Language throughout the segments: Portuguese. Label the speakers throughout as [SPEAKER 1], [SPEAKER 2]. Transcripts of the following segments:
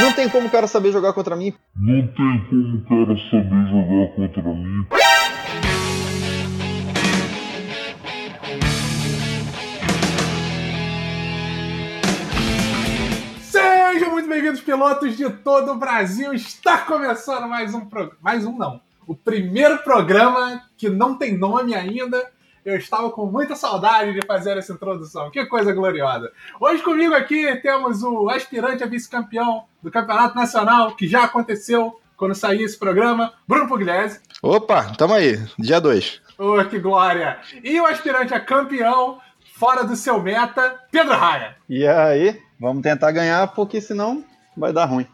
[SPEAKER 1] Não tem como o cara saber jogar contra mim.
[SPEAKER 2] Não tem como o cara saber jogar contra mim.
[SPEAKER 3] Sejam muito bem-vindos, pilotos de todo o Brasil. Está começando mais um programa. Mais um, não. O primeiro programa que não tem nome ainda. Eu estava com muita saudade de fazer essa introdução. Que coisa gloriosa. Hoje comigo aqui temos o aspirante a vice-campeão do Campeonato Nacional, que já aconteceu quando sair esse programa, Bruno Pugliese.
[SPEAKER 4] Opa, tamo aí, dia 2.
[SPEAKER 3] Oh, que glória! E o aspirante a campeão, fora do seu meta, Pedro Raia.
[SPEAKER 1] E aí, vamos tentar ganhar, porque senão vai dar ruim.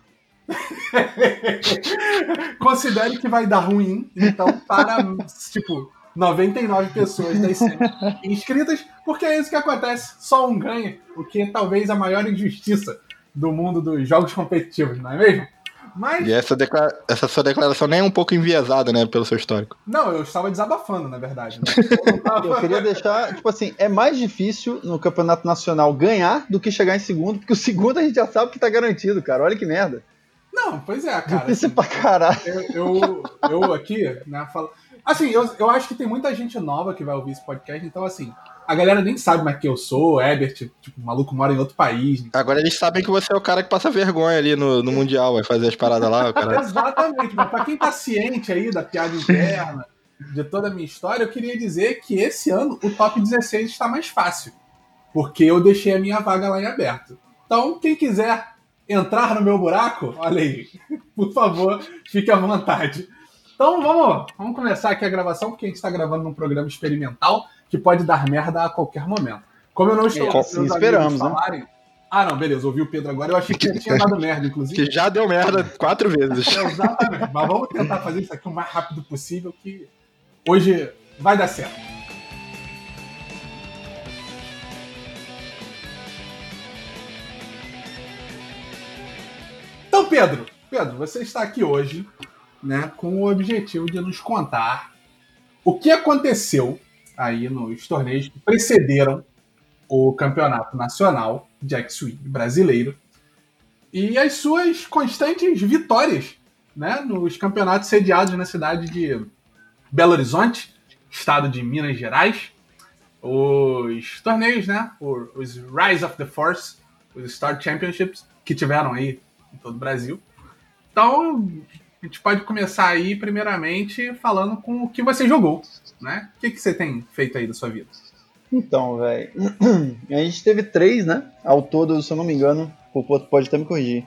[SPEAKER 3] Considere que vai dar ruim, então, para, tipo, 99 pessoas das 100 inscritas, porque é isso que acontece, só um ganha, o que é talvez a maior injustiça do mundo dos jogos competitivos, não é mesmo? Mas,
[SPEAKER 4] E essa, declara- essa sua declaração nem é um pouco enviesada, né, pelo seu histórico.
[SPEAKER 3] não, eu estava desabafando, na verdade. Né? Eu não tava-
[SPEAKER 1] Eu queria deixar, tipo assim, é mais difícil no campeonato nacional ganhar do que chegar em segundo, porque o segundo a gente já sabe que tá garantido, cara. Olha que merda.
[SPEAKER 3] Não, pois é, cara.
[SPEAKER 1] Difícil
[SPEAKER 3] assim,
[SPEAKER 1] pra caralho.
[SPEAKER 3] eu, eu, eu aqui, né, falo. Assim, eu, eu acho que tem muita gente nova que vai ouvir esse podcast, então, assim, a galera nem sabe mais quem eu sou, Ebert, tipo, o maluco mora em outro país.
[SPEAKER 4] Agora eles sabem que você é o cara que passa vergonha ali no, no Mundial, vai fazer as paradas lá, o cara.
[SPEAKER 3] Exatamente, mas pra quem tá ciente aí da piada interna, de toda a minha história, eu queria dizer que esse ano o top 16 está mais fácil. Porque eu deixei a minha vaga lá em aberto. Então, quem quiser entrar no meu buraco, olha aí, por favor, fique à vontade. Então vamos, vamos começar aqui a gravação, porque a gente está gravando num programa experimental que pode dar merda a qualquer momento. Como eu não estou
[SPEAKER 1] É, assim esperamos, né?
[SPEAKER 3] falarem. Ah, não, beleza, ouvi o Pedro agora. Eu achei que já tinha dado merda, inclusive.
[SPEAKER 4] Que já deu merda quatro vezes.
[SPEAKER 3] Exatamente. Mas vamos tentar fazer isso aqui o mais rápido possível, que hoje vai dar certo. Então, Pedro, Pedro, você está aqui hoje, né, com o objetivo de nos contar o que aconteceu aí nos torneios que precederam o campeonato nacional de X-Wing brasileiro e as suas constantes vitórias né, nos campeonatos sediados na cidade de Belo Horizonte, estado de Minas Gerais. Os torneios, né, os Rise of the Force, os Star Championships, que tiveram aí em todo o Brasil. Então, a gente pode começar aí, primeiramente, falando com o que você jogou, né? O que, que você tem feito aí da sua vida?
[SPEAKER 1] Então, velho. A gente teve três, né? Ao todo, se eu não me engano, o Poto pode até me corrigir.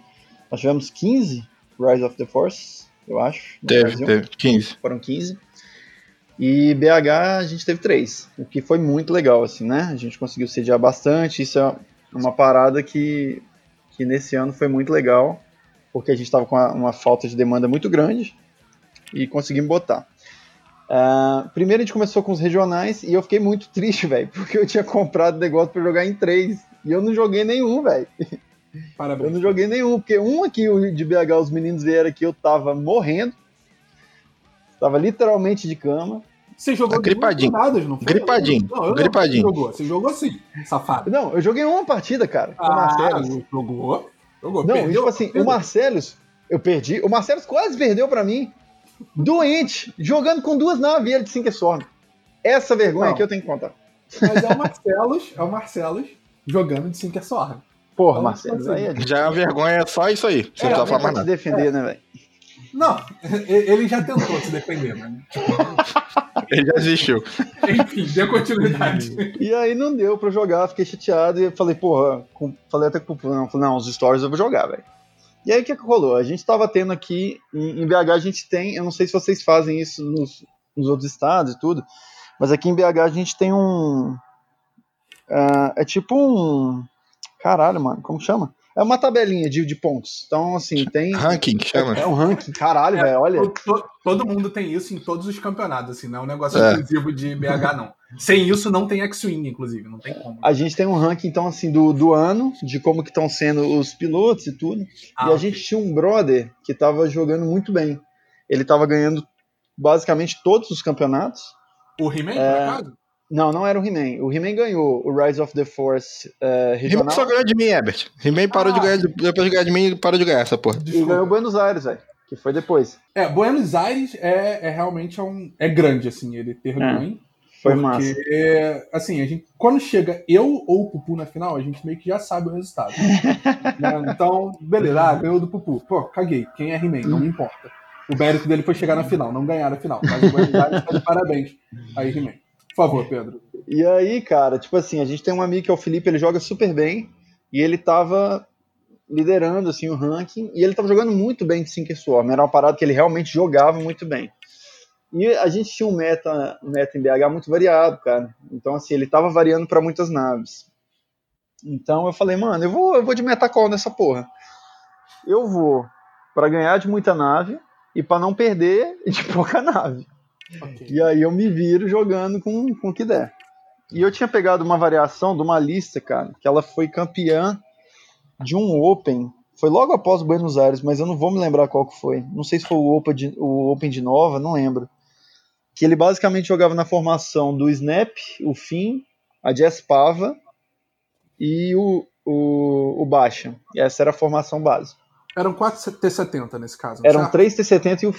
[SPEAKER 1] Nós tivemos 15 Rise of the Force, eu acho.
[SPEAKER 4] Teve,
[SPEAKER 1] Brasil.
[SPEAKER 4] teve. 15.
[SPEAKER 1] Foram 15. E BH a gente teve três, o que foi muito legal, assim, né? A gente conseguiu sediar bastante. Isso é uma parada que, que nesse ano foi muito legal, porque a gente estava com uma, uma falta de demanda muito grande e conseguimos botar. Ah, primeiro a gente começou com os regionais e eu fiquei muito triste, velho, porque eu tinha comprado negócio para jogar em três e eu não joguei nenhum, velho. Eu
[SPEAKER 3] Parabéns.
[SPEAKER 1] não joguei nenhum, porque um aqui de BH, os meninos vieram aqui, eu tava morrendo. Tava literalmente de cama.
[SPEAKER 3] Você jogou
[SPEAKER 4] Tá gripadinho.
[SPEAKER 3] rodadas, não foi?
[SPEAKER 4] Gripadinho.
[SPEAKER 3] Não, eu não-
[SPEAKER 4] Gripadinho.
[SPEAKER 3] Você jogou, você jogou sim, safado.
[SPEAKER 1] Não, eu joguei uma partida, cara,
[SPEAKER 3] Ah,
[SPEAKER 1] Marcelo.
[SPEAKER 3] jogou. Jogou.
[SPEAKER 1] Não,
[SPEAKER 3] Perdeu,
[SPEAKER 1] tipo assim,
[SPEAKER 3] perdeu.
[SPEAKER 1] o Marcelos, eu perdi. O Marcelos quase perdeu pra mim. Doente, jogando com duas naves e ele de Sinkerstorm. Essa vergonha
[SPEAKER 3] Não.
[SPEAKER 1] que eu tenho que contar.
[SPEAKER 3] Mas é o Marcelos, é o Marcelos jogando de Sinker Sorra.
[SPEAKER 1] Porra,
[SPEAKER 3] Então,
[SPEAKER 1] Marcelos, aí é
[SPEAKER 4] Já é uma vergonha só isso aí. Você
[SPEAKER 1] É,
[SPEAKER 4] não precisa falar mais nada.
[SPEAKER 1] defender, né, velho?
[SPEAKER 3] Não, ele já tentou se defender, né?
[SPEAKER 4] Ele já desistiu.
[SPEAKER 3] Enfim, dê continuidade.
[SPEAKER 1] E aí não deu pra jogar, fiquei chateado e falei, porra, com- falei até com o não, falei, não, os stories eu vou jogar, velho. E aí o que, que rolou? A gente tava tendo aqui, em, BH a gente tem, eu não sei se vocês fazem isso nos, nos outros estados e tudo, mas aqui em BH a gente tem um. ah, é tipo um. Caralho, mano, como chama? É uma tabelinha de, de pontos. Então, assim, tem.
[SPEAKER 4] Ranking, que chama.
[SPEAKER 1] É um ranking, caralho, velho, olha.
[SPEAKER 3] To- to- Todo mundo tem isso em todos os campeonatos, assim, não é um negócio
[SPEAKER 4] É.
[SPEAKER 3] exclusivo de BH, não. Sem isso, não tem X-Wing, inclusive, não tem como.
[SPEAKER 1] A gente tem um ranking, então, assim, do, do ano, de como que estão sendo os pilotos e tudo.
[SPEAKER 3] Ah,
[SPEAKER 1] e a gente tinha um brother que tava jogando muito bem. Ele tava ganhando basicamente todos os campeonatos.
[SPEAKER 3] O He-Man,
[SPEAKER 1] É.
[SPEAKER 3] por acaso?
[SPEAKER 1] Não, não era o He-Man. O He-Man ganhou o Rise of the Force uh, regional.
[SPEAKER 4] He-Man só ganhou de mim, Herbert. He-Man parou
[SPEAKER 3] Ah.
[SPEAKER 4] de ganhar, de, depois de ganhar de mim, parou de ganhar essa porra.
[SPEAKER 1] E
[SPEAKER 3] Desculpa.
[SPEAKER 1] ganhou Buenos Aires, velho. Que foi depois.
[SPEAKER 3] É, Buenos Aires é, é realmente é um, é grande, assim, ele ter ganho.
[SPEAKER 1] Foi
[SPEAKER 3] porque,
[SPEAKER 1] massa.
[SPEAKER 3] assim, a gente, quando chega eu ou o Pupu na final, a gente meio que já sabe o resultado. Né? Então, beleza, ah, ganhou do Pupu. Pô, caguei. Quem é He-Man? Não me importa. O mérito dele foi chegar na final, não ganhar a final. Mas o Buenos Aires tá de parabéns. Aí, He-Man. Por favor, Pedro.
[SPEAKER 1] E aí, cara, tipo assim, a gente tem um amigo que é o Felipe, ele joga super bem. E ele tava liderando, assim, o ranking. E ele tava jogando muito bem de Sinker Swarm. Era uma parada que ele realmente jogava muito bem. E a gente tinha um meta, um meta em BH muito variado, cara. Então, assim, ele tava variando para muitas naves. Então eu falei, mano, eu vou, eu vou de metacall nessa porra. Eu vou para ganhar de muita nave e para não perder de pouca nave.
[SPEAKER 3] Ok.
[SPEAKER 1] E aí eu me viro jogando com, com o que der. E eu tinha pegado uma variação de uma lista, cara, que ela foi campeã de um Open. Foi logo após o Buenos Aires, mas eu não vou me lembrar qual que foi. Não sei se foi o Open de, o Open de Nova, não lembro. Que ele basicamente jogava na formação do Snap, o Finn, a Jess Pava e o, o, o Baixa. E essa era a formação base.
[SPEAKER 3] Eram 4 T70 nesse caso.
[SPEAKER 1] Eram
[SPEAKER 3] certo?
[SPEAKER 1] 3 T70 e o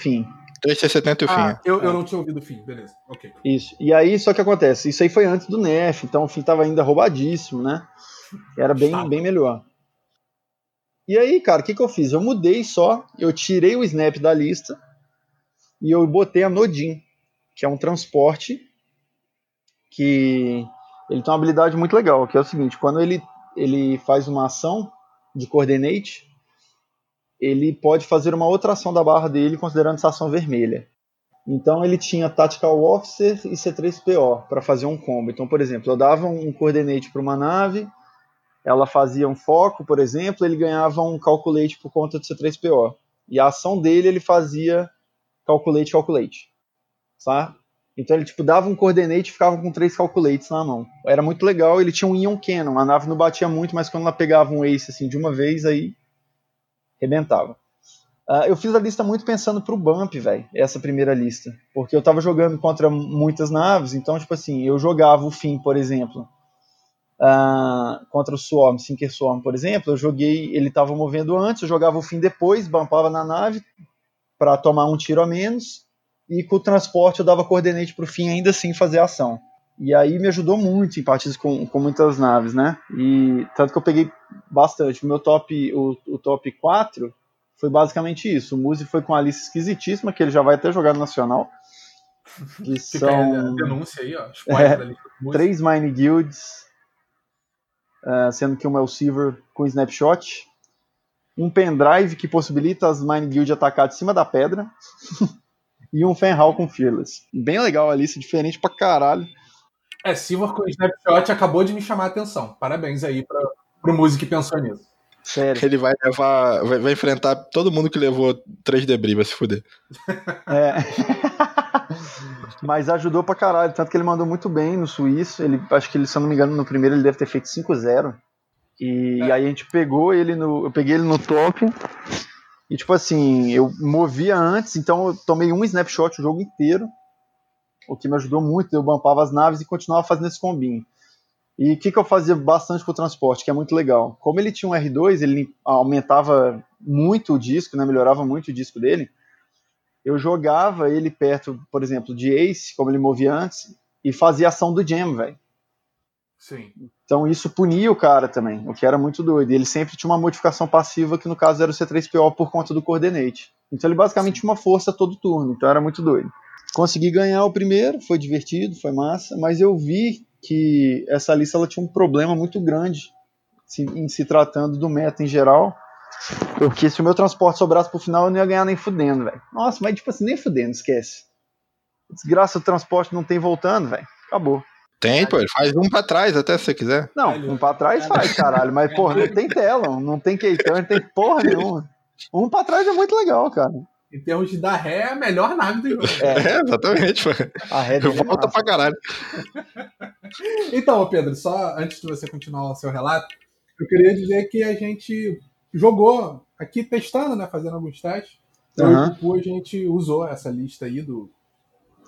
[SPEAKER 1] Finn.
[SPEAKER 4] 370 e o fim.
[SPEAKER 3] Ah, eu, eu não tinha ouvido o fim, beleza. Ok.
[SPEAKER 1] Isso. E aí, só que acontece, isso aí foi antes do Nerf, então o fim tava ainda roubadíssimo, né? Era bem, bem melhor. E aí, cara, o que, que eu fiz? Eu mudei só, eu tirei o Snap da lista e eu botei a Nodin, que é um transporte que ele tem uma habilidade muito legal, que é o seguinte, quando ele, ele faz uma ação de coordinate, ele pode fazer uma outra ação da barra dele considerando essa ação vermelha. Então ele tinha Tactical Officer e C3PO para fazer um combo. Então, por exemplo, eu dava um coordinate para uma nave, ela fazia um foco, por exemplo, ele ganhava um calculate por conta do C3PO. E a ação dele ele fazia calculate, calculate. Sabe? Então ele tipo dava um coordinate e ficava com três calculates na mão. Era muito legal, ele tinha um Ion Cannon, a nave não batia muito, mas quando ela pegava um ace assim de uma vez, aí rebentava. Ah, eu fiz a lista muito pensando pro Bump, velho, essa primeira lista. Porque eu tava jogando contra muitas naves, então, tipo assim, eu jogava o Finn, por exemplo, ah, contra o Swarm, Sinker Swarm, por exemplo, eu joguei, ele tava movendo antes, eu jogava o Finn depois, bumpava na nave para tomar um tiro a menos, e com o transporte eu dava coordinate pro Finn ainda assim fazer ação. E aí me ajudou muito em partidas com, com muitas naves, né? E tanto que eu peguei bastante. O meu top, o, o top 4 foi basicamente isso. O Muzi foi com a lista esquisitíssima, que ele já vai até jogar no Nacional. Que
[SPEAKER 3] Fica aí a
[SPEAKER 1] são
[SPEAKER 3] denúncia aí, ó.
[SPEAKER 1] É,
[SPEAKER 3] músico.
[SPEAKER 1] três Mine Guilds, eh, sendo que uma é o Silver com Snapshot. Um pendrive que possibilita as Mine Guild atacar de cima da pedra. e um Fenhal com Fearless. Bem legal a lista, diferente pra caralho.
[SPEAKER 3] É, Silver com Snapshot acabou de me chamar a atenção. Parabéns aí pra, pro músico que pensou nisso.
[SPEAKER 1] Sério.
[SPEAKER 4] Ele vai levar. Vai, vai enfrentar todo mundo que levou 3 debris, vai se fuder.
[SPEAKER 1] É. Mas ajudou pra caralho, tanto que ele mandou muito bem no suíço. Ele, acho que ele, se eu não me engano, no primeiro ele deve ter feito 5-0. E
[SPEAKER 3] É.
[SPEAKER 1] aí a gente pegou ele no. Eu peguei ele no top. E tipo assim, eu movia antes, então eu tomei um snapshot o jogo inteiro. O que me ajudou muito, eu bumpava as naves e continuava fazendo esse combinho. E o que, que eu fazia bastante com o transporte, que é muito legal. Como ele tinha um R2, ele aumentava muito o disco, né, melhorava muito o disco dele. Eu jogava ele perto, por exemplo, de Ace, como ele movia antes, e fazia ação do Jam, velho.
[SPEAKER 3] Sim.
[SPEAKER 1] Então isso punia o cara também, o que era muito doido. Ele sempre tinha uma modificação passiva, que no caso era o C3PO por conta do coordinate. Então ele basicamente tinha uma força todo turno, então era muito doido. Consegui ganhar o primeiro, foi divertido, foi massa, mas eu vi que essa lista ela tinha um problema muito grande em se tratando do meta em geral. Porque se o meu transporte sobrasse pro final, eu não ia ganhar nem fudendo, velho. Nossa, mas tipo assim, nem fudendo, esquece. Desgraça do transporte não tem voltando, velho. Acabou.
[SPEAKER 4] Tem, pô, ele faz um pra trás até se você quiser.
[SPEAKER 1] Não, um pra trás faz, caralho. Mas, porra, não tem tela, não tem Keitan, não tem porra nenhuma. Um pra trás é muito legal, cara.
[SPEAKER 3] Em termos de dar ré, é a melhor nave do jogo.
[SPEAKER 4] É, exatamente, pô.
[SPEAKER 1] A Red é
[SPEAKER 4] Volta
[SPEAKER 1] massa.
[SPEAKER 4] pra caralho.
[SPEAKER 3] Então, Pedro, só antes de você continuar o seu relato, eu queria dizer que a gente jogou aqui testando, né? Fazendo alguns testes. Eu e
[SPEAKER 1] Aham.
[SPEAKER 3] o Pupu, a gente usou essa lista aí do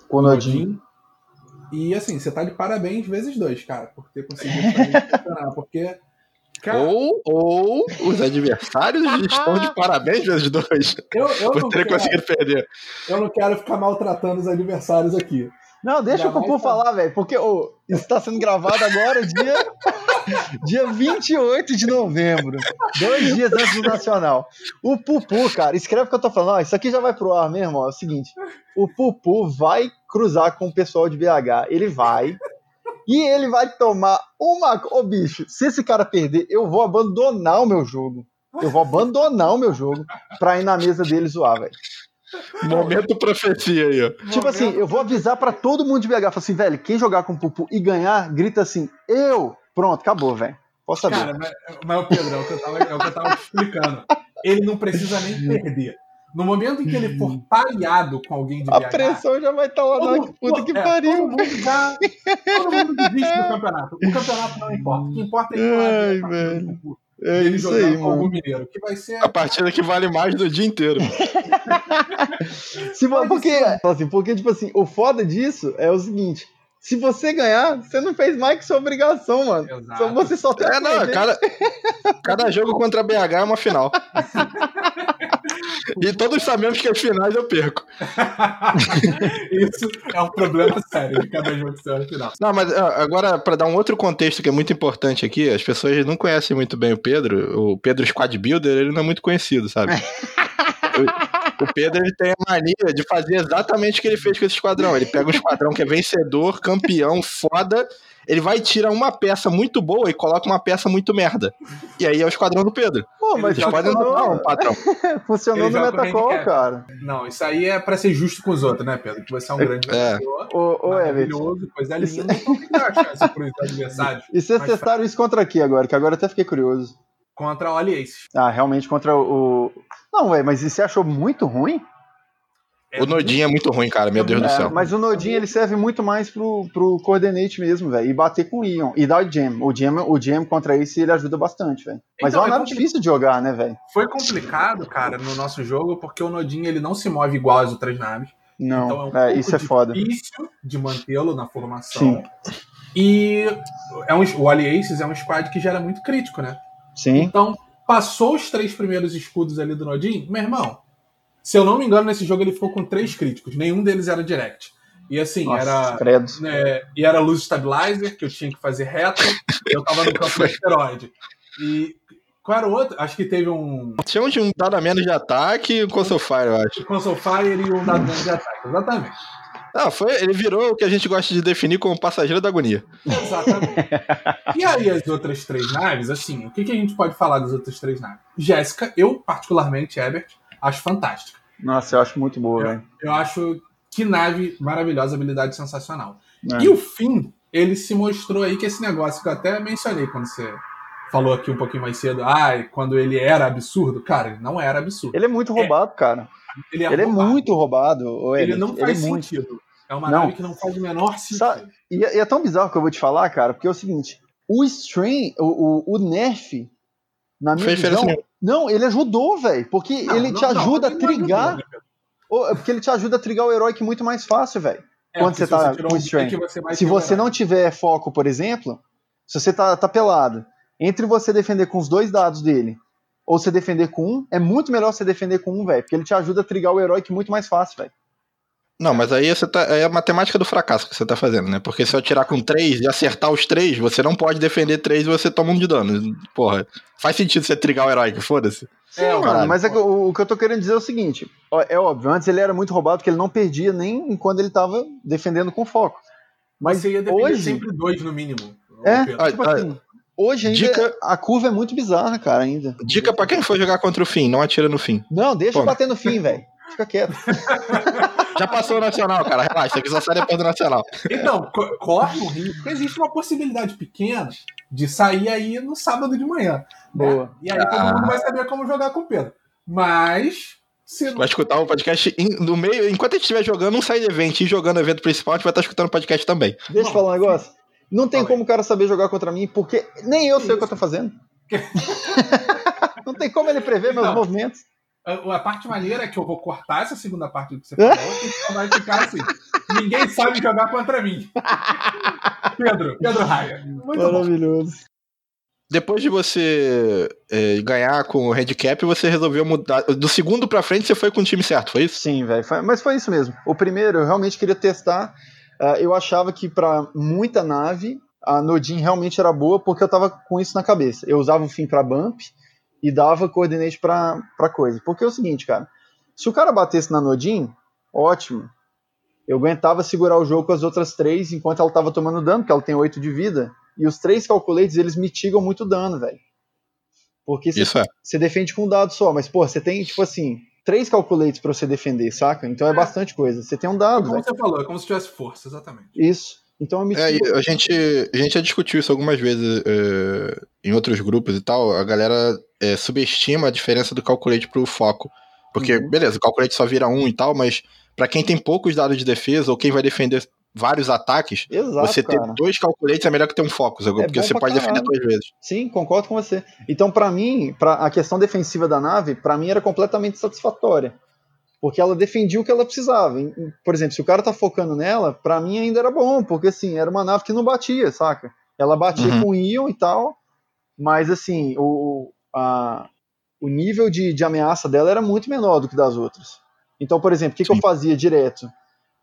[SPEAKER 1] Com o Nodin.
[SPEAKER 3] E assim, você tá de parabéns vezes dois, cara, por ter conseguido funcionar. Porque. Cara,
[SPEAKER 4] Ou, ou os adversários estão de parabéns vezes dois.
[SPEAKER 3] eu, eu,
[SPEAKER 4] Por
[SPEAKER 3] não
[SPEAKER 4] ter
[SPEAKER 3] quero,
[SPEAKER 4] conseguido perder.
[SPEAKER 3] eu não quero ficar maltratando os adversários aqui.
[SPEAKER 1] Não, deixa o Pupu falar, velho, porque ô, isso tá sendo gravado agora, dia, dia 28 de novembro, dois dias antes do Nacional. O Pupu, cara, escreve o que eu tô falando, ó, isso aqui já vai pro ar mesmo, ó, é o seguinte, o Pupu vai cruzar com o pessoal de BH, ele vai, e ele vai tomar uma... Ô, bicho, se esse cara perder, eu vou abandonar o meu jogo. Eu vou abandonar o meu jogo pra ir na mesa dele zoar, velho.
[SPEAKER 4] Momento profecia aí, ó.
[SPEAKER 1] Tipo assim, eu vou avisar pra todo mundo de BH. Falar assim, velho, quem jogar com o Pupu e ganhar, grita assim, eu. Pronto, acabou, velho. Posso saber.
[SPEAKER 3] Cara, mas, mas o Pedro, é o, que eu tava, é o que eu tava te explicando. Ele não precisa nem perder. No momento em que ele for pareado com alguém de
[SPEAKER 1] a
[SPEAKER 3] BH.
[SPEAKER 1] pressão já vai estar lá na puta que
[SPEAKER 3] é,
[SPEAKER 1] pariu.
[SPEAKER 3] Todo mundo já. Todo mundo desiste do campeonato. O campeonato não importa. O que importa é que
[SPEAKER 1] Ai,
[SPEAKER 3] vai
[SPEAKER 1] velho.
[SPEAKER 3] o
[SPEAKER 1] É
[SPEAKER 3] dele
[SPEAKER 1] isso aí, mano.
[SPEAKER 3] mineiro. Que vai ser.
[SPEAKER 4] A partida que vale mais do dia inteiro.
[SPEAKER 1] Se, porque, assim, porque, tipo assim, o foda disso é o seguinte. Se você ganhar, você não fez mais que sua obrigação, mano.
[SPEAKER 3] Exato.
[SPEAKER 1] Só você só tem
[SPEAKER 4] É, não, cada, cada jogo contra a BH é uma final. E todos sabemos que as finais eu perco.
[SPEAKER 3] Isso é um problema sério de cada jogo no final.
[SPEAKER 4] Não, mas agora, pra dar um outro contexto que é muito importante aqui, as pessoas não conhecem muito bem o Pedro. O Pedro Squad Builder, ele não é muito conhecido, sabe? O, o Pedro ele tem a mania de fazer exatamente o que ele fez com esse esquadrão. Ele pega um esquadrão que é vencedor, campeão, foda. Ele vai tirar uma peça muito boa e coloca uma peça muito merda. E aí é o esquadrão do Pedro.
[SPEAKER 1] Pô, mas
[SPEAKER 4] Pode
[SPEAKER 1] funcionou,
[SPEAKER 4] notar um patrão.
[SPEAKER 1] funcionou no
[SPEAKER 3] handicap.
[SPEAKER 1] cara.
[SPEAKER 3] Não, isso aí é pra ser justo com os outros, né, Pedro? Que você é um grande
[SPEAKER 4] É.
[SPEAKER 3] jogador.
[SPEAKER 1] Ô, ô Everton.
[SPEAKER 3] maravilhoso, coisa linda. Então tem que dar chance pros adversários.
[SPEAKER 1] E vocês testaram isso contra aqui agora? Que agora eu até fiquei curioso.
[SPEAKER 3] Contra o Aces.
[SPEAKER 1] Ah, realmente contra o. Não, ué, mas e você achou muito ruim?
[SPEAKER 3] É
[SPEAKER 4] O Nodinho é muito ruim, cara, meu Deus do
[SPEAKER 1] É,
[SPEAKER 4] céu.
[SPEAKER 1] mas o Nodinho ele serve muito mais pro, pro coordinate mesmo, velho. E bater com o Ion. E dar o jam. O jam, o jam contra esse ele ajuda bastante, velho. Mas
[SPEAKER 3] Então,
[SPEAKER 1] é uma
[SPEAKER 3] é
[SPEAKER 1] nave
[SPEAKER 3] compli-
[SPEAKER 1] difícil de jogar, né, velho?
[SPEAKER 3] Foi complicado, cara, no nosso jogo, porque o Nodinho ele não se move igual às outras naves.
[SPEAKER 1] Não,
[SPEAKER 3] Então é um
[SPEAKER 1] é, isso é foda.
[SPEAKER 3] difícil de mantê-lo na formação.
[SPEAKER 1] Sim.
[SPEAKER 3] E é um, o Ali Aces é um squad que gera muito crítico, né?
[SPEAKER 1] Sim.
[SPEAKER 3] Então, passou os três primeiros escudos ali do Nodin, meu irmão. Se eu não me engano, nesse jogo ele ficou com três críticos. Nenhum deles era direct. E assim,
[SPEAKER 1] Nossa,
[SPEAKER 3] era.
[SPEAKER 1] credo.
[SPEAKER 3] é, e era luz stabilizer, que eu tinha que fazer reto. eu tava no campo do asteroide. E qual era o outro? Acho que teve um
[SPEAKER 4] Tinha de um dado a menos de ataque e um Console Fire, eu acho.
[SPEAKER 3] Console Fire e um dado menos de ataque. Exatamente.
[SPEAKER 4] Não, foi, ele virou o que a gente gosta de definir como passageiro da agonia.
[SPEAKER 3] Exatamente. e aí, as outras três naves, assim, o que, que a gente pode falar das outras três naves? Jéssica, eu, particularmente, Ebert, acho fantástica.
[SPEAKER 1] Nossa, eu acho muito boa, velho.
[SPEAKER 3] Eu acho que nave maravilhosa, habilidade sensacional.
[SPEAKER 1] É.
[SPEAKER 3] E o fim, ele se mostrou aí que esse negócio que eu até mencionei quando você falou aqui um pouquinho mais cedo, ai, quando ele era absurdo, cara, ele não era absurdo.
[SPEAKER 1] Ele é muito roubado, cara.
[SPEAKER 3] Ele é,
[SPEAKER 1] Ele é
[SPEAKER 3] roubado.
[SPEAKER 1] muito roubado.
[SPEAKER 3] Ele
[SPEAKER 1] Eric.
[SPEAKER 3] não faz
[SPEAKER 1] é muito.
[SPEAKER 3] sentido. É uma
[SPEAKER 1] Não.
[SPEAKER 3] nave que não faz o menor sentido.
[SPEAKER 1] E, é- e é tão bizarro que eu vou te falar, cara, porque é o seguinte: o Strain, o, o, o Nerf, na minha
[SPEAKER 4] Foi diferença
[SPEAKER 1] visão,
[SPEAKER 4] nenhuma.
[SPEAKER 1] não, ele ajudou, velho. Porque
[SPEAKER 3] Não,
[SPEAKER 1] ele
[SPEAKER 3] não,
[SPEAKER 1] te ajuda
[SPEAKER 3] ele
[SPEAKER 1] a
[SPEAKER 3] ajudou,
[SPEAKER 1] trigar.
[SPEAKER 3] né, Pedro?
[SPEAKER 1] Ou- Porque ele te ajuda a trigar o heróico muito mais fácil, velho.
[SPEAKER 3] É,
[SPEAKER 1] quando você tá com
[SPEAKER 3] um
[SPEAKER 1] strain. Se você não tiver foco, por exemplo, se você tá, tá pelado, entre você defender com os dois dados dele ou você defender com um, é muito melhor você defender com um, velho. Porque ele te ajuda a trigar o heróico muito mais fácil, velho.
[SPEAKER 4] Não, mas aí você tá, é a matemática do fracasso que você tá fazendo, né? Porque se eu tirar com três e acertar os três, você não pode defender três e você toma um de dano. Porra, faz sentido você trigar o herói, foda-se.
[SPEAKER 1] Sim,
[SPEAKER 3] É,
[SPEAKER 1] mano,
[SPEAKER 4] caralho.
[SPEAKER 1] mas é que o, o que eu tô querendo dizer é o seguinte: ó, é óbvio, antes ele era muito roubado porque ele não perdia nem quando ele tava defendendo com foco. Mas
[SPEAKER 3] Você ia defender
[SPEAKER 1] hoje,
[SPEAKER 3] sempre dois no mínimo.
[SPEAKER 1] É? Tipo assim, hoje ainda
[SPEAKER 4] dica-
[SPEAKER 1] a curva é muito bizarra, cara, ainda.
[SPEAKER 4] Dica pra quem for jogar contra o fim, não atira no fim.
[SPEAKER 1] Não, deixa eu
[SPEAKER 4] Pô.
[SPEAKER 1] bater no fim, velho. Fica quieto.
[SPEAKER 4] Já passou o Nacional, cara, relaxa, aqui só sai depois do Nacional.
[SPEAKER 3] Então, co- corre um risco, porque existe uma possibilidade pequena de sair aí no sábado de manhã. né?
[SPEAKER 1] Boa.
[SPEAKER 3] E aí todo mundo vai saber como jogar com o Pedro. Mas, se não
[SPEAKER 4] Vai escutar o podcast no meio, enquanto a gente estiver jogando um side event e jogando o evento principal, a gente vai estar escutando o podcast também.
[SPEAKER 1] Deixa eu falar um negócio. Não tem como o cara saber jogar contra mim, porque nem eu sei o que eu tô fazendo. não tem como ele prever meus
[SPEAKER 3] Não.
[SPEAKER 1] movimentos.
[SPEAKER 3] A, parte maneira é que eu vou cortar essa segunda parte do que você falou e vai ficar assim. Ninguém sabe jogar contra mim. Pedro, Pedro Raia. Muito bom.
[SPEAKER 1] Maravilhoso.
[SPEAKER 4] Depois de você é, ganhar com o handicap, você resolveu mudar. Do segundo pra frente, você foi com o time certo, foi isso?
[SPEAKER 1] Sim, velho. Mas foi isso mesmo. O primeiro, eu realmente queria testar. Ah, eu achava que pra muita nave, a Nodin realmente era boa, porque eu tava com isso na cabeça. Eu usava o fim pra bump e dava coordinate pra, pra coisa. Porque é o seguinte, cara. Se o cara batesse na Nodin, ótimo. Eu aguentava segurar o jogo com as outras três enquanto ela tava tomando dano, porque ela tem 8 de vida. E os três calculates, eles mitigam muito dano, velho. Porque
[SPEAKER 4] Isso é.
[SPEAKER 1] você defende com um dado só, mas, pô, você tem, tipo assim, três calculates pra você defender, saca? Então é,
[SPEAKER 3] É.
[SPEAKER 1] bastante coisa. Você tem um dado,
[SPEAKER 3] Como
[SPEAKER 1] velho.
[SPEAKER 3] você falou, é como se tivesse força, exatamente.
[SPEAKER 1] Isso. Então eu
[SPEAKER 4] É, a gente, a gente já discutiu isso algumas vezes é, em outros grupos e tal. A galera é, subestima a diferença do calculate pro foco. Porque,
[SPEAKER 1] Uhum.
[SPEAKER 4] beleza, o calculate só vira um e tal, mas pra quem tem poucos dados de defesa ou quem vai defender vários ataques,
[SPEAKER 1] Exato,
[SPEAKER 4] você ter
[SPEAKER 1] cara.
[SPEAKER 4] dois calculates é melhor que ter um foco, sacou?
[SPEAKER 1] É
[SPEAKER 4] porque você pode defender duas vezes.
[SPEAKER 1] Sim, concordo com você. Então, pra mim, pra a questão defensiva da nave, pra mim era completamente satisfatória. Porque ela defendia o que ela precisava. Por exemplo, se o cara tá focando nela, pra mim ainda era bom, porque assim, era uma nave que não batia, saca? Ela batia
[SPEAKER 4] Uhum.
[SPEAKER 1] com Ion e tal, mas assim, o, a- o nível de, de ameaça dela era muito menor do que das outras. Então, por exemplo, o que, que eu fazia direto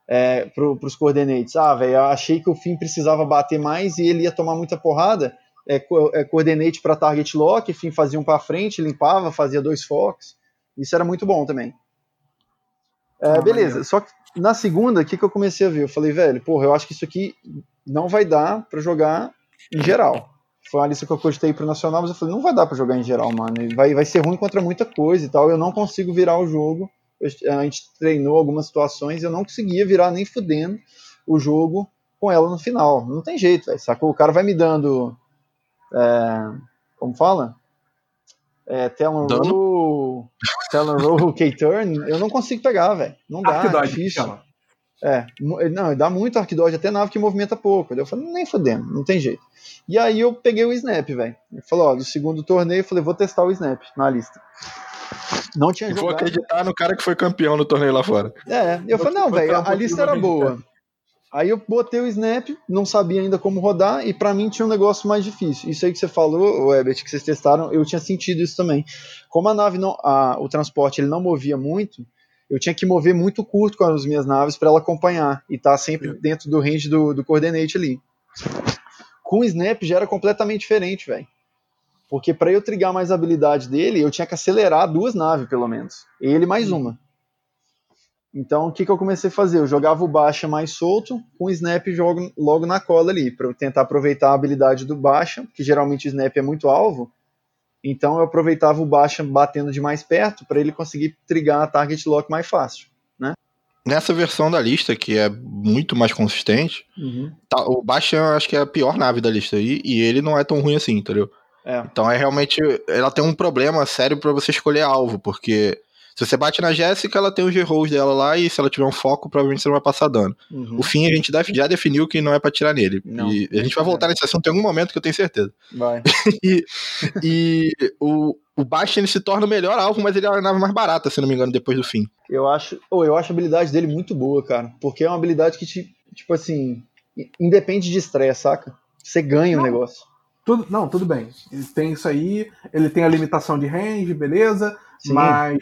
[SPEAKER 1] é, pro, pros coordinates? Ah, velho, achei que o Finn precisava bater mais e ele ia tomar muita porrada é, co- é, coordinate para target lock, enfim, fazia um para frente, limpava, fazia dois focos. Isso era muito bom também. É,
[SPEAKER 3] Ah,
[SPEAKER 1] beleza,
[SPEAKER 3] maneiro.
[SPEAKER 1] só que na segunda, o que, que eu comecei a ver? Eu falei, velho, porra, eu acho que isso aqui não vai dar para jogar em geral. Foi uma lista que eu cogitei pro Nacional, mas eu falei, não vai dar para jogar em geral, mano. Vai, vai ser ruim contra muita coisa e tal. Eu não consigo virar o jogo. A gente treinou algumas situações e eu não conseguia virar nem fudendo o jogo com ela no final. Não tem jeito, velho. Sacou? O cara vai me dando. é, como fala? É, Talon? Roll, Talon Roll, K-Turn, eu não consigo pegar, velho. Não dá, é
[SPEAKER 3] Arquidodge,
[SPEAKER 1] difícil.
[SPEAKER 3] chama.
[SPEAKER 1] É, mu- não, dá muito arquidodge, até nave que movimenta pouco. Eu falei, nem fodendo, não tem jeito. E aí eu peguei o Snap, velho. Eu falei, ó, do segundo torneio, eu falei, vou testar o Snap na lista. Não tinha
[SPEAKER 4] E vou
[SPEAKER 1] jogado.
[SPEAKER 4] acreditar no cara que foi campeão no torneio lá fora.
[SPEAKER 1] É, eu falei, não, velho, a lista era boa. Aí eu botei o Snap, não sabia ainda como rodar, e pra mim tinha um negócio mais difícil. Isso aí que você falou, o Ebert, que vocês testaram, eu tinha sentido isso também. Como a nave não, a- o transporte ele não movia muito, eu tinha que mover muito curto com as minhas naves pra ela acompanhar e estar sempre
[SPEAKER 3] Sim.
[SPEAKER 1] dentro do range do, do coordinate ali. Com o Snap já era completamente diferente, velho. Porque pra eu trigar mais a habilidade dele, eu tinha que acelerar duas naves, pelo menos. Ele mais uma. Então, o que, que eu comecei a fazer? Eu jogava o baixa mais solto, com o snap jogo logo na cola ali, para eu tentar aproveitar a habilidade do baixa, que geralmente o snap é muito alvo. Então, eu aproveitava o baixa batendo de mais perto para ele conseguir trigar a target lock mais fácil.
[SPEAKER 4] Nessa versão da lista, que é muito mais consistente, tá- o eu acho que é a pior nave da lista aí, e ele não é tão ruim assim, entendeu?
[SPEAKER 1] É.
[SPEAKER 4] Então é realmente. Ela tem um problema sério pra você escolher alvo, porque se você bate na Jéssica, ela tem os G-Rolls dela lá, e se ela tiver um foco, provavelmente você não vai passar dano.
[SPEAKER 1] Uhum.
[SPEAKER 4] O fim a gente já definiu que não é pra tirar nele.
[SPEAKER 1] Não.
[SPEAKER 4] E a gente vai voltar nesse assunto em algum momento que eu tenho certeza.
[SPEAKER 1] Vai.
[SPEAKER 4] E o, o Bastion se torna o melhor alvo, mas ele é a nave mais barata, se não me engano, depois do fim.
[SPEAKER 1] Eu acho, oh, eu acho a habilidade dele muito boa, cara. Porque é uma habilidade que, te, tipo assim, independe de estresse, saca? Você ganha o
[SPEAKER 3] Não.
[SPEAKER 1] negócio.
[SPEAKER 3] Tudo, não, tudo bem. Ele tem isso aí, ele tem a limitação de range, beleza.
[SPEAKER 1] Sim.
[SPEAKER 3] Mas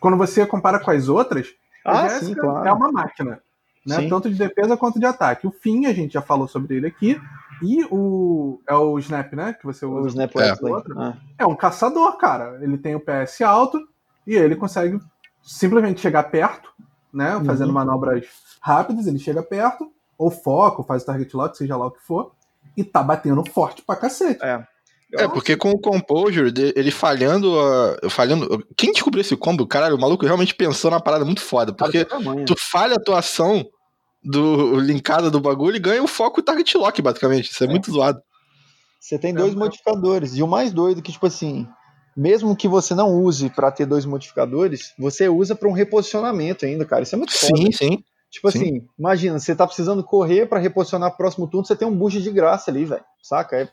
[SPEAKER 3] quando você compara com as outras,
[SPEAKER 1] Ah,
[SPEAKER 3] Jéssica
[SPEAKER 1] sim, claro.
[SPEAKER 3] é uma máquina. Né? Tanto de defesa quanto de ataque. O Finn, a gente já falou sobre ele aqui. E o. É o Snap, né? Que você usa.
[SPEAKER 1] O Snap
[SPEAKER 4] É.
[SPEAKER 1] Ah.
[SPEAKER 3] É um caçador, cara. Ele tem o PS alto e ele consegue simplesmente chegar perto, né?
[SPEAKER 1] Uhum.
[SPEAKER 3] Fazendo manobras rápidas, ele chega perto, ou foca, ou faz o target lock, seja lá o que for, e tá batendo forte pra cacete.
[SPEAKER 1] É.
[SPEAKER 4] É, porque com o Composure, ele falhando. a- falhando quem descobriu esse combo? Caralho, o maluco realmente pensou na parada muito foda. Porque tu falha a atuação do linkada do bagulho e ganha o foco e target lock, basicamente. Isso é,
[SPEAKER 1] É.
[SPEAKER 4] muito zoado.
[SPEAKER 1] Você tem dois
[SPEAKER 3] É,
[SPEAKER 1] modificadores. E o mais doido é que, tipo assim, mesmo que você não use pra ter dois modificadores, você usa pra um reposicionamento ainda, cara. Isso é muito foda.
[SPEAKER 4] Sim, sim.
[SPEAKER 1] Tipo
[SPEAKER 4] sim.
[SPEAKER 1] assim, imagina, você tá precisando correr pra reposicionar pro próximo turno, você tem um boost de graça ali, velho. Saca? É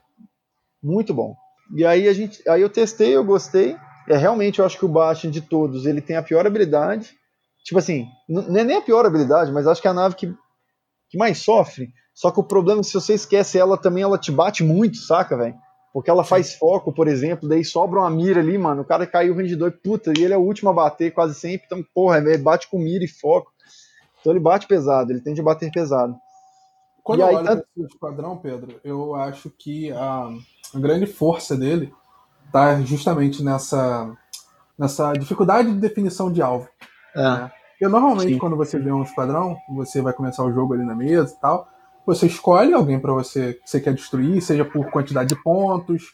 [SPEAKER 1] muito bom. E aí a gente, aí eu testei, eu gostei. é realmente eu acho que o Bastion de todos, ele tem a pior habilidade. Tipo assim, não é nem a pior habilidade, mas acho que é a nave que, que mais sofre. Só que o problema é que se você esquece ela também, ela te bate muito, saca, velho? Porque ela faz foco, por exemplo, daí sobra uma mira ali, mano. O cara caiu o rendidor e puta, e ele é o último a bater quase sempre. Então, porra, ele bate com mira e foco. Então ele bate pesado, ele tende a bater pesado.
[SPEAKER 3] Quando
[SPEAKER 1] E
[SPEAKER 3] eu
[SPEAKER 1] aí,
[SPEAKER 3] olho
[SPEAKER 1] tanto-
[SPEAKER 3] esse esquadrão, Pedro, eu acho que a, a grande força dele tá justamente nessa, nessa dificuldade de definição de alvo.
[SPEAKER 1] É.
[SPEAKER 3] Porque normalmente,
[SPEAKER 1] Sim.
[SPEAKER 3] quando você vê um esquadrão, você vai começar o jogo ali na mesa e tal, você escolhe alguém para você que você quer destruir, seja por quantidade de pontos,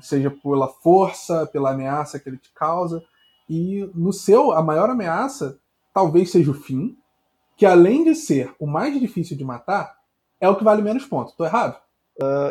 [SPEAKER 3] seja pela força, pela ameaça que ele te causa. E no seu, a maior ameaça talvez seja o fim, que além de ser o mais difícil de matar, é o que vale menos pontos. Tô errado?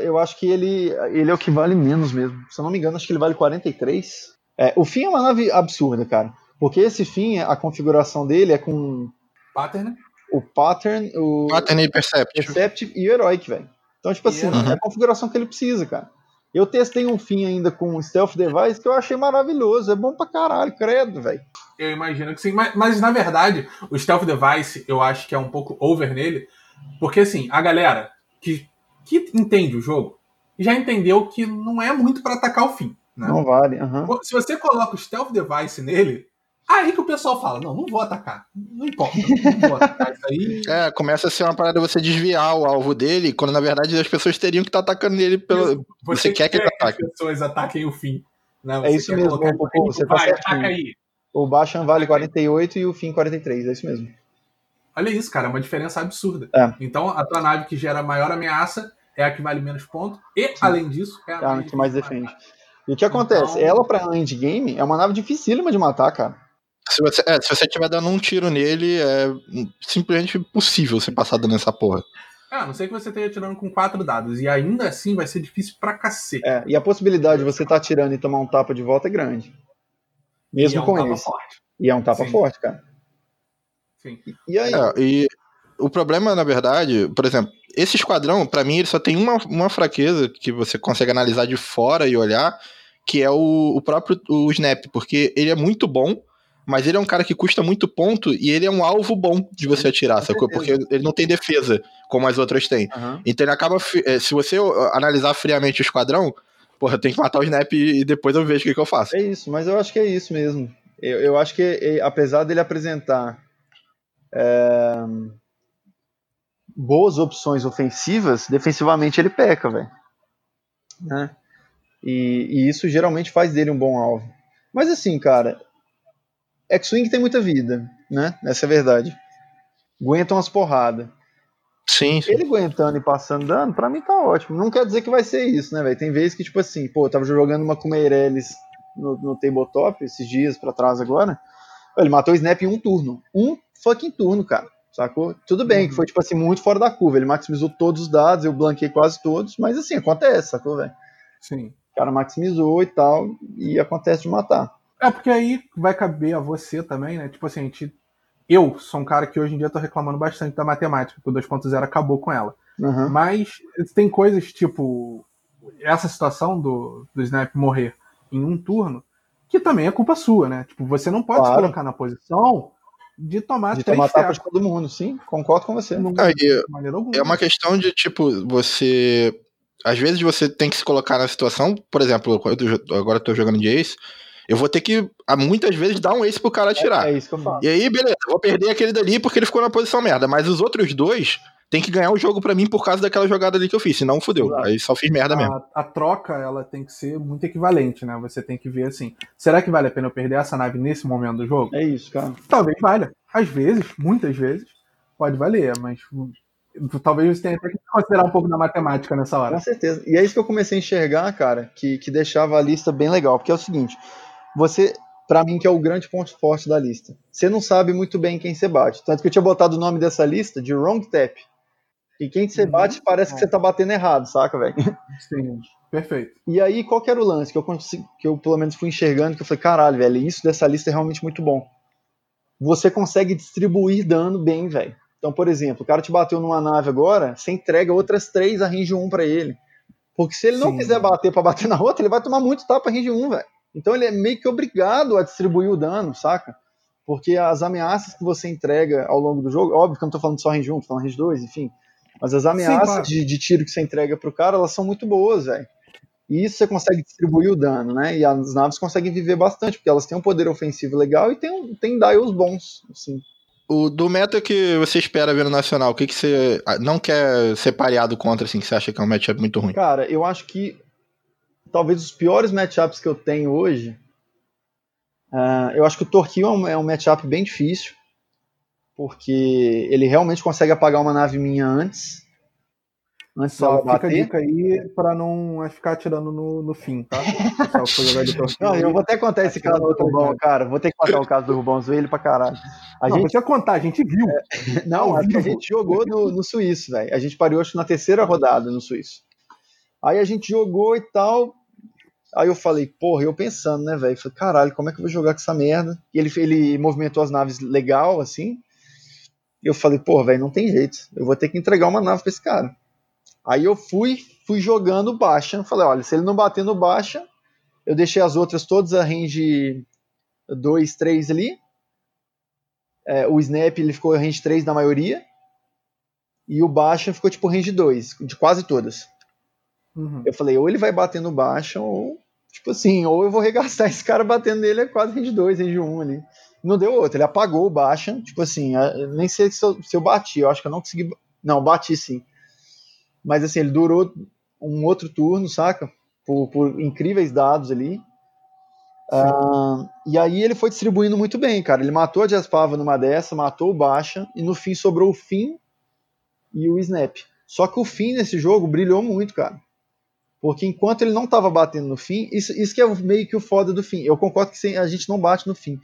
[SPEAKER 1] Eu acho que ele, ele é o que vale menos mesmo. Se eu não me engano, acho que ele vale 43. É, o fim é uma nave absurda, cara. Porque esse fim, a configuração dele é com
[SPEAKER 3] Pattern, né?
[SPEAKER 1] o pattern, o
[SPEAKER 4] Pattern e Perception.
[SPEAKER 1] Perceptive e o Heroic, velho. Então, tipo assim,
[SPEAKER 3] Heroic.
[SPEAKER 1] é a configuração que ele precisa, cara. Eu testei um fim ainda com o Stealth Device que eu achei maravilhoso. É bom pra caralho, credo, velho.
[SPEAKER 3] Eu imagino que sim, mas, mas, na verdade, o Stealth Device eu acho que é um pouco over nele, porque assim, a galera que, que entende o jogo já entendeu que não é muito pra atacar o fim. Né?
[SPEAKER 1] Não vale. aham.
[SPEAKER 3] Se você coloca o Stealth Device nele, aí que o pessoal fala: não, não vou atacar. Não importa, não vou atacar isso aí.
[SPEAKER 4] É, começa a ser uma parada você desviar o alvo dele, quando na verdade as pessoas teriam que estar atacando ele pelo. Você quer que ele
[SPEAKER 3] as
[SPEAKER 4] ataque.
[SPEAKER 3] pessoas ataquem o fim. Né?
[SPEAKER 1] É
[SPEAKER 3] Você
[SPEAKER 1] isso
[SPEAKER 3] quer
[SPEAKER 1] mesmo,
[SPEAKER 3] colocar
[SPEAKER 1] Popô,
[SPEAKER 3] ele,
[SPEAKER 1] você tá
[SPEAKER 3] vai,
[SPEAKER 1] certinho.
[SPEAKER 3] ataca aí.
[SPEAKER 1] O Bashan vale 48 e o fim 43, é isso mesmo.
[SPEAKER 3] Olha isso, cara, é uma diferença absurda.
[SPEAKER 1] É.
[SPEAKER 3] Então, a tua nave que gera maior ameaça é a que vale menos pontos. E, além disso, é a
[SPEAKER 1] É a que mais defende. E o que acontece?
[SPEAKER 3] Então-
[SPEAKER 1] Ela, pra endgame, é uma nave dificílima de matar, cara.
[SPEAKER 4] Se você, é, se você estiver dando um tiro nele, é simplesmente impossível você passar dando essa porra.
[SPEAKER 3] É, a não sei que você esteja tirando com quatro dados. E ainda assim vai ser difícil pra cacete.
[SPEAKER 1] É, e a possibilidade de você estar tá tirando e tomar um tapa de volta é grande. Mesmo
[SPEAKER 3] E é um
[SPEAKER 1] com
[SPEAKER 3] tapa
[SPEAKER 1] esse.
[SPEAKER 3] forte.
[SPEAKER 1] E é um tapa
[SPEAKER 3] Sim.
[SPEAKER 1] forte, cara.
[SPEAKER 3] Sim.
[SPEAKER 1] E aí?
[SPEAKER 4] É, e o problema, na verdade, por exemplo, esse esquadrão, pra mim, ele só tem uma, uma fraqueza que você consegue analisar de fora e olhar, que é o, o próprio o Snap, porque ele é muito bom, mas ele é um cara que custa muito ponto e ele é um alvo bom de você atirar,
[SPEAKER 1] com
[SPEAKER 4] sacou? Porque ele não tem defesa, como as outras têm.
[SPEAKER 1] Aham.
[SPEAKER 4] Então ele acaba. eh, Se você ó, analisar friamente o esquadrão, porra, eu tenho que matar o Snap e depois eu vejo o que, que eu faço.
[SPEAKER 1] É isso, mas eu acho que é isso mesmo. Eu, eu acho que, apesar dele apresentar é, boas opções ofensivas, defensivamente ele peca, velho. Né? E, e isso geralmente faz dele um bom alvo. Mas assim, cara, X-Wing tem muita vida, né? Essa é a verdade. Aguenta umas porradas.
[SPEAKER 4] Sim, sim.
[SPEAKER 1] Ele aguentando e passando dano, pra mim tá ótimo. Não quer dizer que vai ser isso, né, velho? Tem vezes que, tipo assim, pô, eu tava jogando uma com Meirelles no, no tabletop esses dias pra trás agora. Ele matou o Snap em um turno. Um fucking turno, cara. Sacou? Tudo bem, que foi, tipo assim, muito fora da curva. Ele maximizou todos os dados, eu blanqueei quase todos, mas assim, acontece, sacou, velho?
[SPEAKER 3] Sim.
[SPEAKER 1] O cara maximizou e tal, e acontece de matar.
[SPEAKER 3] É, porque aí vai caber a você também, né? Tipo assim, a gente... eu sou um cara que hoje em dia tô reclamando bastante da matemática, que o 2.0 acabou com ela.
[SPEAKER 1] Aham.
[SPEAKER 3] Mas tem coisas tipo essa situação do, do Snap morrer em um turno, que também é culpa sua, né? Tipo, você não pode se
[SPEAKER 1] Claro.
[SPEAKER 3] colocar na posição de tomar
[SPEAKER 1] De tomar tapa
[SPEAKER 3] ferros.
[SPEAKER 1] de todo mundo, sim, concordo com você.
[SPEAKER 3] Não-
[SPEAKER 4] Ah,
[SPEAKER 3] maneira alguma.
[SPEAKER 4] É uma questão de, tipo, você. Às vezes você tem que se colocar na situação, por exemplo, agora eu tô jogando de ace, eu vou ter que, muitas vezes, dar um ace pro cara atirar.
[SPEAKER 1] É, é isso que eu falo.
[SPEAKER 4] E aí, beleza, eu vou perder aquele dali porque ele ficou na posição merda, mas os outros dois tem que ganhar o jogo pra mim por causa daquela jogada ali que eu fiz, senão fudeu.
[SPEAKER 1] Exato.
[SPEAKER 4] Aí só fiz merda mesmo.
[SPEAKER 3] a, a troca ela tem que ser muito equivalente, né? Você tem que ver assim, será que vale a pena eu perder essa nave nesse momento do jogo?
[SPEAKER 1] É isso, cara.
[SPEAKER 3] Talvez valha. Às vezes, muitas vezes, pode valer, mas talvez você tenha até que considerar um pouco da matemática nessa hora.
[SPEAKER 1] Com certeza. E é isso que eu comecei a enxergar, cara, que, que deixava a lista bem legal. Porque é o seguinte, você, pra mim, que é o grande ponto forte da lista, você não sabe muito bem quem você bate. Tanto que eu tinha botado o nome dessa lista de Wrong Tap. E quem você
[SPEAKER 3] Uhum.
[SPEAKER 1] bate parece que você tá batendo errado, saca, velho?
[SPEAKER 3] Sim, perfeito.
[SPEAKER 1] E aí, qual que era o lance que eu, consegui, que eu pelo menos fui enxergando, que eu falei, caralho, velho, isso dessa lista é realmente muito bom. Você consegue distribuir dano bem, velho. Então, por exemplo, o cara te bateu numa nave agora, você entrega outras três a range 1 pra ele. Porque se ele não
[SPEAKER 3] Sim.
[SPEAKER 1] quiser bater pra bater na outra, ele vai tomar muito tapa range 1, velho. Então ele é meio que obrigado a distribuir o dano, saca? Porque as ameaças que você entrega ao longo do jogo, óbvio que eu não tô falando só range 1, tô falando range 2, enfim. Mas as ameaças
[SPEAKER 3] claro.
[SPEAKER 1] de, de tiro que você entrega pro cara, elas são muito boas, velho. E isso você consegue distribuir o dano, né? E as naves conseguem viver bastante, porque elas têm um poder ofensivo legal e tem, tem dials bons, assim.
[SPEAKER 4] O, do meta que você espera ver no Nacional, o que, que você ah, não quer ser pareado contra, assim, que você acha que é um matchup muito ruim?
[SPEAKER 1] Cara, eu acho que talvez os piores matchups que eu tenho hoje. ah, eu acho que o Torquil é um, é um matchup bem difícil. Porque ele realmente consegue apagar uma nave minha antes. Antes
[SPEAKER 5] Só
[SPEAKER 1] dela
[SPEAKER 5] fica a
[SPEAKER 1] bater.
[SPEAKER 5] dica aí pra não ficar atirando no, no fim, tá?
[SPEAKER 1] Não, eu vou até contar esse caso do Rubão, cara. Vou ter que contar o caso do Rubão, zoei ele pra caralho. A
[SPEAKER 5] Não,
[SPEAKER 1] gente,
[SPEAKER 5] precisa contar, a gente viu.
[SPEAKER 1] não, é que a gente jogou no, no Suíço, velho. A gente parou, acho, na terceira rodada no Suíço. Aí a gente jogou e tal. Aí eu falei, porra, eu pensando, né, velho? Falei, caralho, como é que eu vou jogar com essa merda? E ele, ele movimentou as naves legal, assim. E eu falei, porra, velho, não tem jeito. Eu vou ter que entregar uma nave pra esse cara. Aí eu fui, fui jogando baixa. Falei, olha, se ele não bater no baixa, eu deixei as outras todas a range 2, 3 ali. É, o Snap ele ficou range 3 na maioria. E o baixa ficou tipo range 2, de quase todas.
[SPEAKER 5] Uhum.
[SPEAKER 1] Eu falei, ou ele vai bater no baixa, ou, tipo assim, ou eu vou regastar esse cara batendo nele, é quase range 2, range 1 ali. Não deu outro, ele apagou o baixa, tipo assim, nem sei se eu, se eu bati, eu acho que eu não consegui. Não, bati sim. Mas assim, ele durou um outro turno, saca? Por, por incríveis dados ali. Ah, e aí ele foi distribuindo muito bem, cara. Ele matou a Jaspava numa dessa, matou o Baixa, e no fim sobrou o Finn e o Snap. Só que o Finn nesse jogo brilhou muito, cara. Porque enquanto ele não tava batendo no fim, isso, isso que é meio que o foda do fim. Eu concordo que sem- a gente não bate no fim.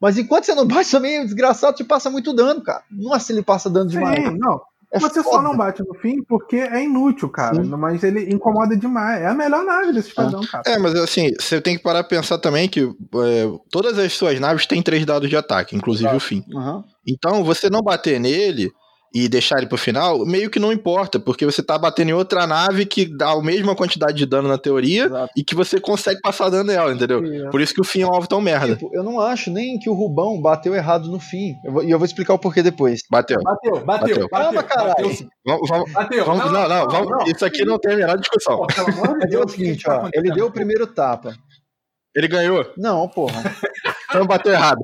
[SPEAKER 1] Mas enquanto você não bate também, o desgraçado te passa muito dano, cara. Nossa, ele passa dano demais.
[SPEAKER 5] Sim, não.
[SPEAKER 1] É
[SPEAKER 5] Você só
[SPEAKER 1] foda.
[SPEAKER 5] não bate no fim porque é inútil, cara.
[SPEAKER 1] Sim.
[SPEAKER 5] Mas ele incomoda demais. É a melhor nave desse esquadrão, cara.
[SPEAKER 4] É, mas assim, você tem que parar pra pensar também que é, todas as suas naves têm três dados de ataque, inclusive o fim.
[SPEAKER 1] Aham.
[SPEAKER 4] Então, você não bater nele e deixar ele pro final, meio que não importa, porque você tá batendo em outra nave que dá a mesma quantidade de dano na teoria
[SPEAKER 1] Exato.
[SPEAKER 4] e que você consegue passar dano nela, entendeu?
[SPEAKER 5] E,
[SPEAKER 4] Por isso que o fim é um alvo tão merda.
[SPEAKER 1] Tipo, eu não acho nem que o Rubão bateu errado no fim. Eu vou- E eu vou explicar o porquê depois.
[SPEAKER 4] Bateu.
[SPEAKER 3] Bateu, bateu,
[SPEAKER 4] Bateu.
[SPEAKER 3] bateu.
[SPEAKER 1] Calma, caralho.
[SPEAKER 3] bateu,
[SPEAKER 4] Vamos, vamos,
[SPEAKER 3] bateu.
[SPEAKER 4] vamos- não, não, vamos, isso aqui não tem a menor discussão.
[SPEAKER 3] Pô, de
[SPEAKER 1] Mas é
[SPEAKER 3] Deus,
[SPEAKER 1] o seguinte,
[SPEAKER 3] tá
[SPEAKER 1] ó. Ele deu o primeiro tapa.
[SPEAKER 4] Ele ganhou,
[SPEAKER 1] Não, porra.
[SPEAKER 4] então bateu errado.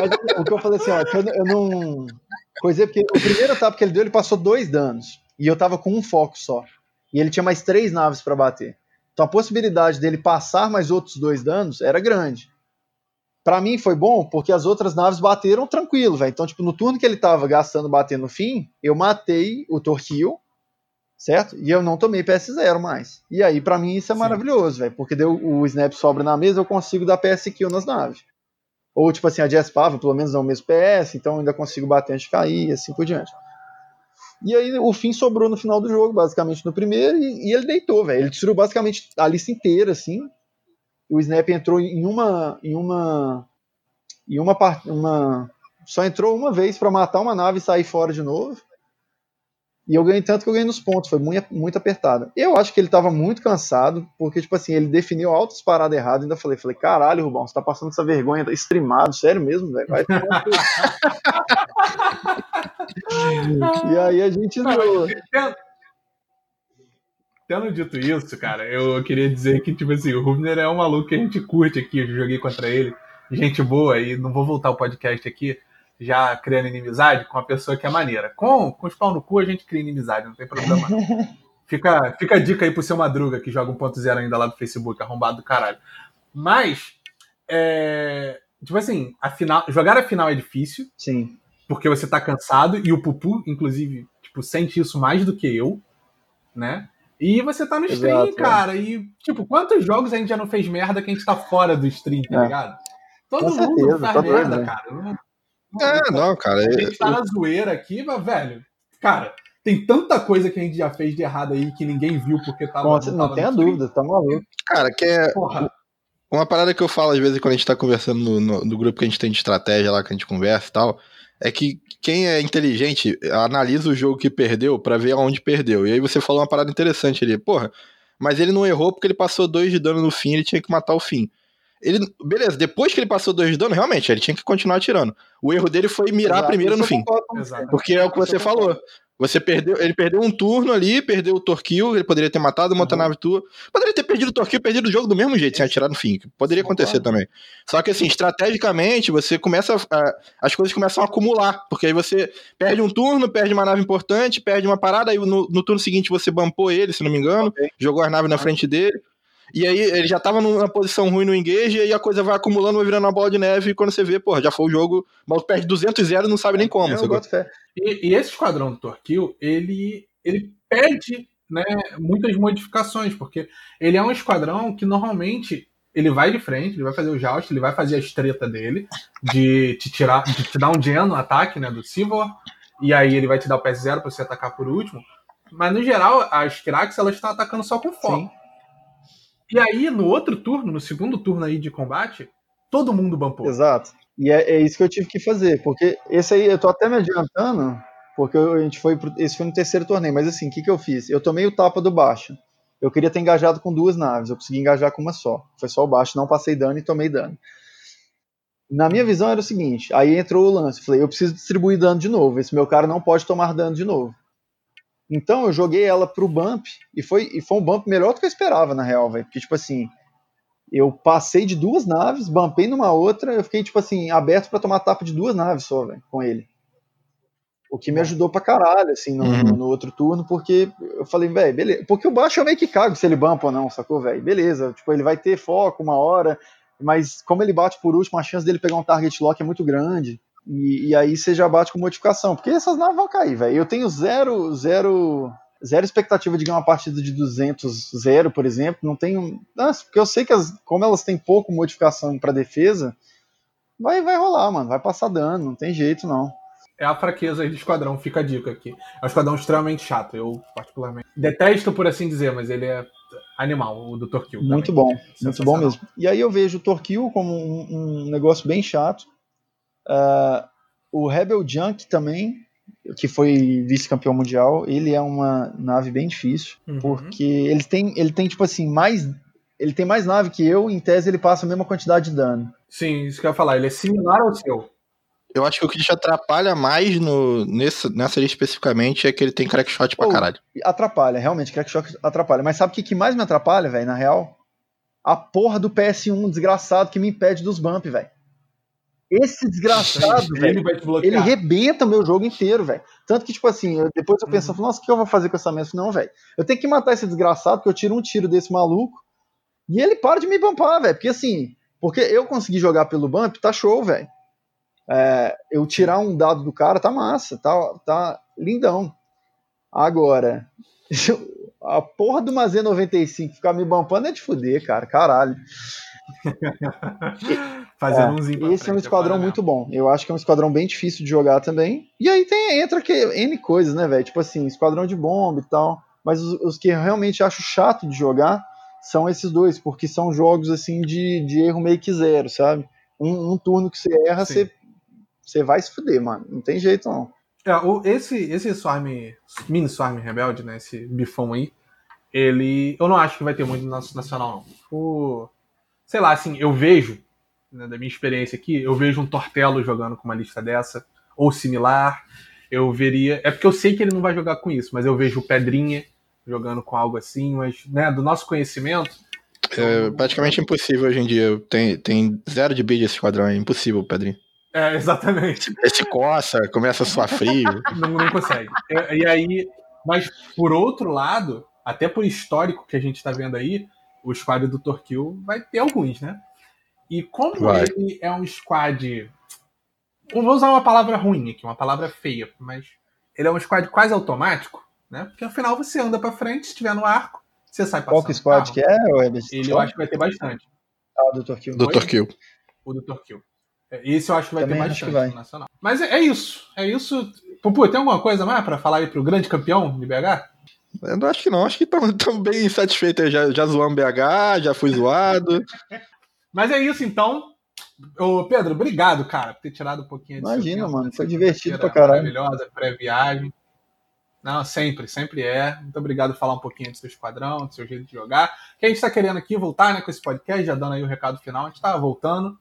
[SPEAKER 1] Mas o que eu falei assim, ó, eu, eu não. Coisa é porque o primeiro tapa que ele deu, ele passou dois danos. E eu tava com um foco só. E ele tinha mais três naves pra bater. Então a possibilidade dele passar mais outros dois danos era grande. Pra mim foi bom porque as outras naves bateram tranquilo, velho. Então, tipo, no turno que ele tava gastando batendo no fim, eu matei o Torquil, certo? E eu não tomei PS0 mais. E aí, pra mim, isso é
[SPEAKER 3] Sim.
[SPEAKER 1] maravilhoso, velho. Porque deu o Snap sobra na mesa, eu consigo dar PS kill nas naves. Ou, tipo assim, a Jazz Pava, pelo menos é o mesmo PS, então ainda consigo bater antes de cair, e assim por diante. E aí o fim sobrou no final do jogo, basicamente no primeiro, e, e ele deitou, velho. Ele destruiu basicamente a lista inteira, assim. O Snap entrou em uma. em uma. em uma parte. Uma, só entrou uma vez pra matar uma nave e sair fora de novo. E eu ganhei tanto que eu ganhei nos pontos, foi muito, muito apertada. Eu acho que ele tava muito cansado, porque, tipo assim, ele definiu altas paradas erradas. Ainda falei, falei, caralho, Rubão, você tá passando essa vergonha, tá streamado, sério mesmo, velho? Vai. E aí a gente.
[SPEAKER 3] Tendo, tendo dito isso, cara, eu queria dizer que, tipo assim, o Rubner é um maluco que a gente curte aqui, eu joguei contra ele, gente boa, e não vou voltar o podcast aqui já criando inimizade com a pessoa que é maneira. Com, com os pau no cu a gente cria inimizade, não tem problema. não. Fica, fica a dica aí pro seu Madruga, que joga 1.0 ainda lá do Facebook, arrombado do caralho. Mas, é, tipo assim, a final, jogar a final é difícil,
[SPEAKER 1] Sim.
[SPEAKER 3] porque você tá cansado, e o Pupu, inclusive, tipo, sente isso mais do que eu, né? E você tá no stream,
[SPEAKER 1] Exato, é.
[SPEAKER 3] cara, e, tipo, quantos jogos a gente já não fez merda que a gente tá fora do stream, tá
[SPEAKER 1] É.
[SPEAKER 3] ligado? Todo
[SPEAKER 1] Com
[SPEAKER 3] mundo
[SPEAKER 1] certeza,
[SPEAKER 3] faz
[SPEAKER 1] tá
[SPEAKER 3] merda,
[SPEAKER 1] né?
[SPEAKER 3] cara. Não-
[SPEAKER 4] É, não, cara.
[SPEAKER 3] A
[SPEAKER 4] é-
[SPEAKER 3] gente tá na zoeira aqui, mas, velho, cara, tem tanta coisa que a gente já fez de errado aí que ninguém viu porque tava.
[SPEAKER 1] Bom, você não
[SPEAKER 3] tava
[SPEAKER 1] tenha dúvida, tá maluco.
[SPEAKER 4] Cara, que é
[SPEAKER 3] Porra,
[SPEAKER 4] uma parada que eu falo às vezes quando a gente tá conversando no, no- no grupo que a gente tem de estratégia lá, que a gente conversa e tal, é que quem é inteligente analisa o jogo que perdeu pra ver aonde perdeu. E aí você falou uma parada interessante ali. Porra, mas ele não errou porque ele passou dois de dano no fim, ele tinha que matar o fim. Ele, beleza, depois que ele passou dois de dano, realmente, ele tinha que continuar atirando. O erro dele foi mirar
[SPEAKER 1] Exato,
[SPEAKER 4] primeiro no fim.
[SPEAKER 3] Exato.
[SPEAKER 4] Porque é o que você falou. Você perdeu, ele perdeu um turno ali, perdeu o Torquil, ele poderia ter matado uma outra
[SPEAKER 3] Uhum.
[SPEAKER 4] nave tua. Poderia ter perdido o Torquil, perdido o jogo do mesmo jeito, sem atirar no fim. Poderia acontecer também. Só que assim, estrategicamente, você começa a, as coisas começam a acumular, porque aí você perde um turno, perde uma nave importante, perde uma parada, aí no, no turno seguinte você bampou ele, se não me engano,
[SPEAKER 1] Ok.
[SPEAKER 4] jogou as naves na frente dele. E aí ele já tava numa posição ruim no engage, e aí a coisa vai acumulando, vai virando uma bola de neve, e quando você vê, porra, já foi o jogo, o maluco perde 200 0 e não sabe nem como.
[SPEAKER 1] Eu
[SPEAKER 4] sacou?
[SPEAKER 1] boto fé.
[SPEAKER 3] E, e esse esquadrão do Torquil, ele, ele pede né, muitas modificações, porque ele é um esquadrão que normalmente ele vai de frente, ele vai fazer o joust, ele vai fazer a estreta dele, de te tirar, de te dar um gen no ataque né, do Sivor, e aí ele vai te dar o PS0 pra você atacar por último. Mas no geral, as Kirax elas estão atacando só com foco.
[SPEAKER 1] Sim.
[SPEAKER 3] E aí, no outro turno, no segundo turno aí de combate, todo mundo bumpou.
[SPEAKER 1] Exato. E é, é isso que eu tive que fazer, porque esse aí, eu tô até me adiantando, porque a gente foi pro, esse foi no terceiro torneio, mas assim, o que, que eu fiz? Eu tomei o tapa do baixo. Eu queria ter engajado com duas naves, eu consegui engajar com uma só. Foi só o baixo, não passei dano e tomei dano. Na minha visão era o seguinte, aí entrou o lance, falei, eu preciso distribuir dano de novo, esse meu cara não pode tomar dano de novo. Então eu joguei ela pro bump, e foi, e foi um bump melhor do que eu esperava, na real, velho. Porque, tipo assim, eu passei de duas naves, bumpei numa outra, eu fiquei, tipo assim, aberto pra tomar tapa de duas naves só, velho, com ele. O que me ajudou pra caralho, assim, no,
[SPEAKER 4] Uhum.
[SPEAKER 1] no outro turno, porque eu falei, velho, beleza. Porque o baixo eu meio que cago se ele bumpa ou não, sacou, velho? Beleza, tipo, ele vai ter foco uma hora, mas como ele bate por último, a chance dele pegar um target lock é muito grande. E, e aí você já bate com modificação, porque essas naves vão cair, velho. Eu tenho zero, zero, zero expectativa de ganhar uma partida de 200 zero, por exemplo. Não tenho, nossa, porque eu sei que as, como elas têm pouco modificação pra defesa, vai, vai rolar, mano. Vai passar dano, não tem jeito não.
[SPEAKER 3] É a fraqueza aí do esquadrão, fica a dica aqui. É um esquadrão extremamente chato, eu particularmente. Detesto, por assim dizer, mas ele é animal, o do Torquil.
[SPEAKER 1] Muito bom, muito bom mesmo. E aí eu vejo o Torquil como um, um negócio bem chato. Ah, o Rebel Junk também, que foi vice-campeão mundial, ele é uma nave bem difícil,
[SPEAKER 3] Uhum.
[SPEAKER 1] porque ele tem, ele tem tipo assim, mais ele tem mais nave que eu, em tese ele passa a mesma quantidade de dano.
[SPEAKER 3] Sim, isso que eu ia falar, ele é similar ao seu.
[SPEAKER 4] Eu acho que o que te atrapalha mais no, nessa, nessa lista especificamente é que ele tem crackshot pra
[SPEAKER 1] Pô,
[SPEAKER 4] caralho.
[SPEAKER 1] Atrapalha, realmente, Crackshot atrapalha. Mas sabe o que, que mais me atrapalha, velho, na real? A porra do PS1 desgraçado que me impede dos bump, velho. Esse desgraçado, velho.
[SPEAKER 3] Ele.
[SPEAKER 1] Ele rebenta o meu jogo inteiro, velho. Tanto que, tipo assim, eu- depois eu
[SPEAKER 3] Uhum.
[SPEAKER 1] penso, nossa, o que eu vou fazer com essa mesa? Não, velho. Eu tenho que matar esse desgraçado, porque eu tiro um tiro desse maluco e ele para de me bumpar, velho. Porque assim, porque eu consegui jogar pelo bump, tá show, velho. É, eu tirar um dado do cara, tá massa, tá, tá lindão. Agora, a porra do uma Z95 ficar me bumpando é de fuder, cara, caralho.
[SPEAKER 3] Fazendo
[SPEAKER 1] É,
[SPEAKER 3] pra
[SPEAKER 1] Esse é um
[SPEAKER 3] frente,
[SPEAKER 1] esquadrão muito bom. Eu acho que é um esquadrão bem difícil de jogar também. E aí tem, entra que, N coisas, né, velho? Tipo assim, esquadrão de bomba e tal. Mas os, os que eu realmente acho chato de jogar são esses dois, porque são jogos assim de, de erro meio que zero, sabe? Um, um turno que você erra,
[SPEAKER 3] Sim.
[SPEAKER 1] você, você vai se fuder, mano. Não tem jeito, não.
[SPEAKER 3] É, o- esse, esse Swarm, mini Swarm Rebelde, né? Esse bifão aí, ele. Eu não acho que vai ter muito no nacional, não. O, sei lá, assim, eu vejo, né, da minha experiência aqui, eu vejo um Tortelo jogando com uma lista dessa, ou similar. Eu veria. É porque eu sei que ele não vai jogar com isso, mas eu vejo o Pedrinha jogando com algo assim, mas, né, do nosso conhecimento.
[SPEAKER 4] É praticamente impossível hoje em dia. Tem, tem zero de bid esse esquadrão, é impossível, Pedrinho.
[SPEAKER 3] É, exatamente.
[SPEAKER 4] Esse coça, começa a suar frio.
[SPEAKER 3] não, não consegue. E, e aí, mas por outro lado, até por histórico que a gente tá vendo aí, o squad do Torquil vai ter alguns, né? E como
[SPEAKER 4] Vai.
[SPEAKER 3] ele é um squad. Eu vou usar uma palavra ruim aqui, uma palavra feia, mas ele é um squad quase automático, né? Porque afinal você anda pra frente, se estiver no arco, você sai passando.
[SPEAKER 1] Qual que squad que é, Weber?
[SPEAKER 3] Ele eu acho que vai ter bastante.
[SPEAKER 1] Ah, do Torquil.
[SPEAKER 4] Dr. Kill.
[SPEAKER 3] O do Torquil. É, Esse eu acho que vai
[SPEAKER 1] Também
[SPEAKER 3] ter bastante no Nacional. Mas é, é isso. É isso. Pupu, tem alguma coisa mais pra falar aí pro grande campeão de BH?
[SPEAKER 4] Eu não acho que não, acho que estão bem satisfeitos. aí. Já, já zoamos BH, já fui zoado.
[SPEAKER 3] Mas é isso então. Ô, Pedro, obrigado, cara, por ter tirado um pouquinho seu
[SPEAKER 1] Imagina,
[SPEAKER 3] tempo
[SPEAKER 1] mano, foi divertido pra caralho.
[SPEAKER 3] Maravilhosa, pré-viagem. Não, sempre, sempre é. Muito obrigado por falar um pouquinho do seu esquadrão, do seu jeito de jogar. Que a gente está querendo aqui voltar né, com esse podcast, já dando aí o recado final. A gente está voltando.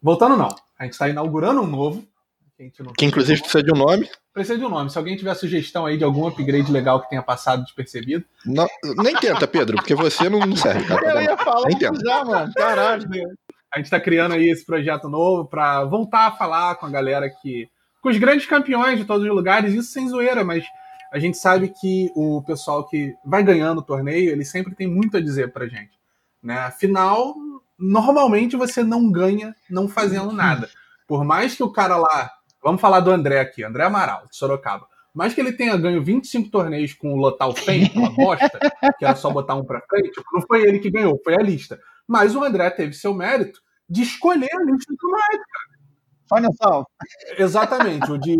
[SPEAKER 3] Voltando não. A gente está inaugurando um novo.
[SPEAKER 4] Que, inclusive precisa de um nome.
[SPEAKER 3] Precisa de um nome. Se alguém tiver sugestão aí de algum upgrade legal que tenha passado despercebido.
[SPEAKER 4] Não, nem tenta, Pedro, porque você não serve. Cara,
[SPEAKER 3] Eu ia falar nem tenta. já, mano. Caralho. A gente está criando aí esse projeto novo para voltar a falar com a galera que. com os grandes campeões de todos os lugares, isso sem zoeira, mas a gente sabe que o pessoal que vai ganhando o torneio, ele sempre tem muito a dizer pra gente. Né? Afinal, normalmente você não ganha não fazendo nada. Por mais que o cara lá. Vamos falar do André aqui, André Amaral, de Sorocaba. Mais que ele tenha ganho 25 torneios com o Lotal Fen, uma bosta, que era só botar um pra frente, não foi ele que ganhou, foi a lista. Mas o André teve seu mérito de escolher a lista do mais,
[SPEAKER 1] Final Sal.
[SPEAKER 3] Exatamente, o de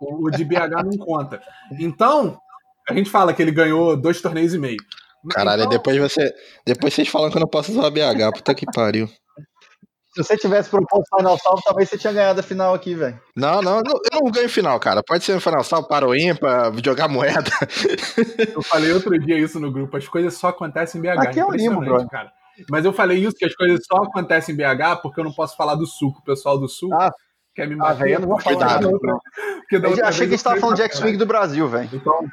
[SPEAKER 3] o, o de BH não conta. Então, a gente fala que ele ganhou dois torneios e meio.
[SPEAKER 4] Caralho,
[SPEAKER 3] então...
[SPEAKER 4] depois você. Depois vocês falam que eu não posso usar BH, puta que pariu.
[SPEAKER 1] Se você tivesse proposto Final Salvo, talvez você tinha ganhado a final aqui, velho.
[SPEAKER 4] Não, não, não, eu não ganho final, cara. Pode ser no Final Salvo, para o ímpar, jogar moeda.
[SPEAKER 3] Eu falei outro dia isso no grupo, as coisas só acontecem em BH.
[SPEAKER 1] Aqui é o Limo, bro.
[SPEAKER 3] cara. Mas eu falei isso, que as coisas só acontecem em BH porque eu não posso falar do Sul, que o pessoal do Sul
[SPEAKER 1] ah,
[SPEAKER 3] quer me
[SPEAKER 1] ah,
[SPEAKER 3] matar.
[SPEAKER 1] velho, eu não vou falar
[SPEAKER 3] Cuidado.
[SPEAKER 1] outra, não. Eu achei que a gente tava falando de X-Wing do Brasil, velho.
[SPEAKER 3] Então...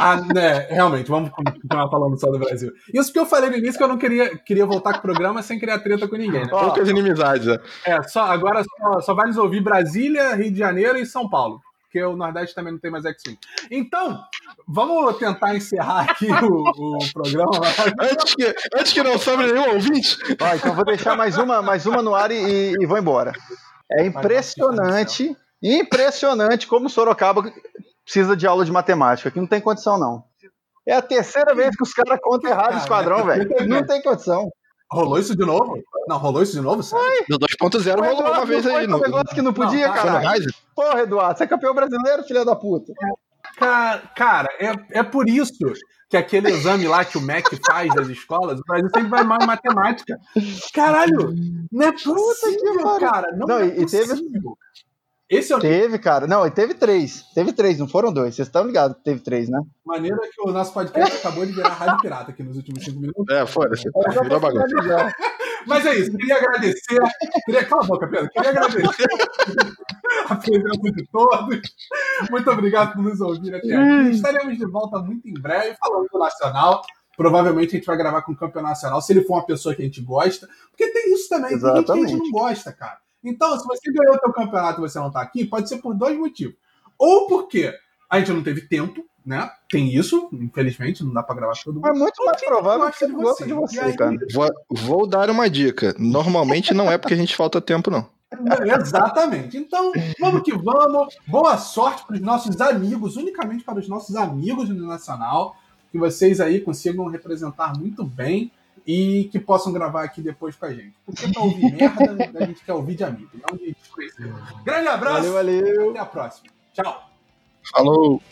[SPEAKER 3] Ah, né, realmente, vamos continuar falando só do Brasil. Isso porque eu falei no início que eu não queria, queria voltar com o programa sem criar treta com ninguém, né?
[SPEAKER 4] Poucas inimizades, né?
[SPEAKER 3] É, só, agora só, só vai nos ouvir Brasília, Rio de Janeiro e São Paulo. Porque o Nordeste também não tem mais X-Wing. Então, vamos tentar encerrar aqui o, o programa.
[SPEAKER 4] Antes que, antes que não sobre nenhum ouvinte.
[SPEAKER 1] Ó, então vou deixar mais uma, mais uma no ar e, e vou embora. É impressionante, impressionante como Sorocaba precisa de aula de matemática, que não tem condição, não. É a terceira vez que os caras contam errado o esquadrão, velho. Não tem condição.
[SPEAKER 3] Rolou isso de novo? Não, rolou isso de novo?
[SPEAKER 4] No 2.0 rolou uma vez aí.
[SPEAKER 1] No... Um negócio que não podia,
[SPEAKER 3] Não,
[SPEAKER 1] cara. Porra, Eduardo, você é campeão brasileiro, filho da puta.
[SPEAKER 3] Cara, cara é, é por isso que aquele exame lá que o MEC faz das escolas, o Brasil sempre vai mal em matemática. Caralho, não é possível, cara. Não,
[SPEAKER 1] Não,
[SPEAKER 3] é
[SPEAKER 1] e- e teve-
[SPEAKER 3] possível. Esse é o
[SPEAKER 1] Teve, cara. Não, teve três. Teve três, não foram dois. Vocês estão ligados que teve três, né?
[SPEAKER 3] maneira que o nosso podcast acabou de virar rádio pirata aqui nos últimos cinco minutos.
[SPEAKER 4] É, foda-se. Virou bagunça.
[SPEAKER 3] Mas é isso, queria agradecer. Queria... Cala a boca, Pedro. Queria agradecer a presença de todos. Muito obrigado por nos ouvir até aqui. Estaremos de volta muito em breve, falando do Nacional. Provavelmente a gente vai gravar com o campeão nacional, se ele for uma pessoa que a gente gosta. Porque tem isso também, tem gente que a gente
[SPEAKER 1] Exatamente.
[SPEAKER 3] não gosta, cara. Então, se você ganhou o teu campeonato e você não tá aqui, pode ser por dois motivos. Ou porque a gente não teve tempo, né? Tem isso, infelizmente, não dá pra gravar todo mundo.
[SPEAKER 1] Mas é muito mais provável que
[SPEAKER 3] de
[SPEAKER 1] gosta
[SPEAKER 3] você.
[SPEAKER 1] de você,
[SPEAKER 3] aí-
[SPEAKER 1] cara.
[SPEAKER 4] Vou, vou dar uma dica. Normalmente não é porque a gente falta tempo, não.
[SPEAKER 3] Exatamente. Então, vamos que vamos. Boa sorte para os nossos amigos, unicamente para os nossos amigos do Nacional. Que vocês aí consigam representar muito bem e que possam gravar aqui depois com a gente. Porque pra ouvir merda, a gente quer ouvir de amigo, não de desconhecido. Grande abraço
[SPEAKER 1] Valeu, valeu.
[SPEAKER 3] até a próxima. Tchau.
[SPEAKER 4] Falou!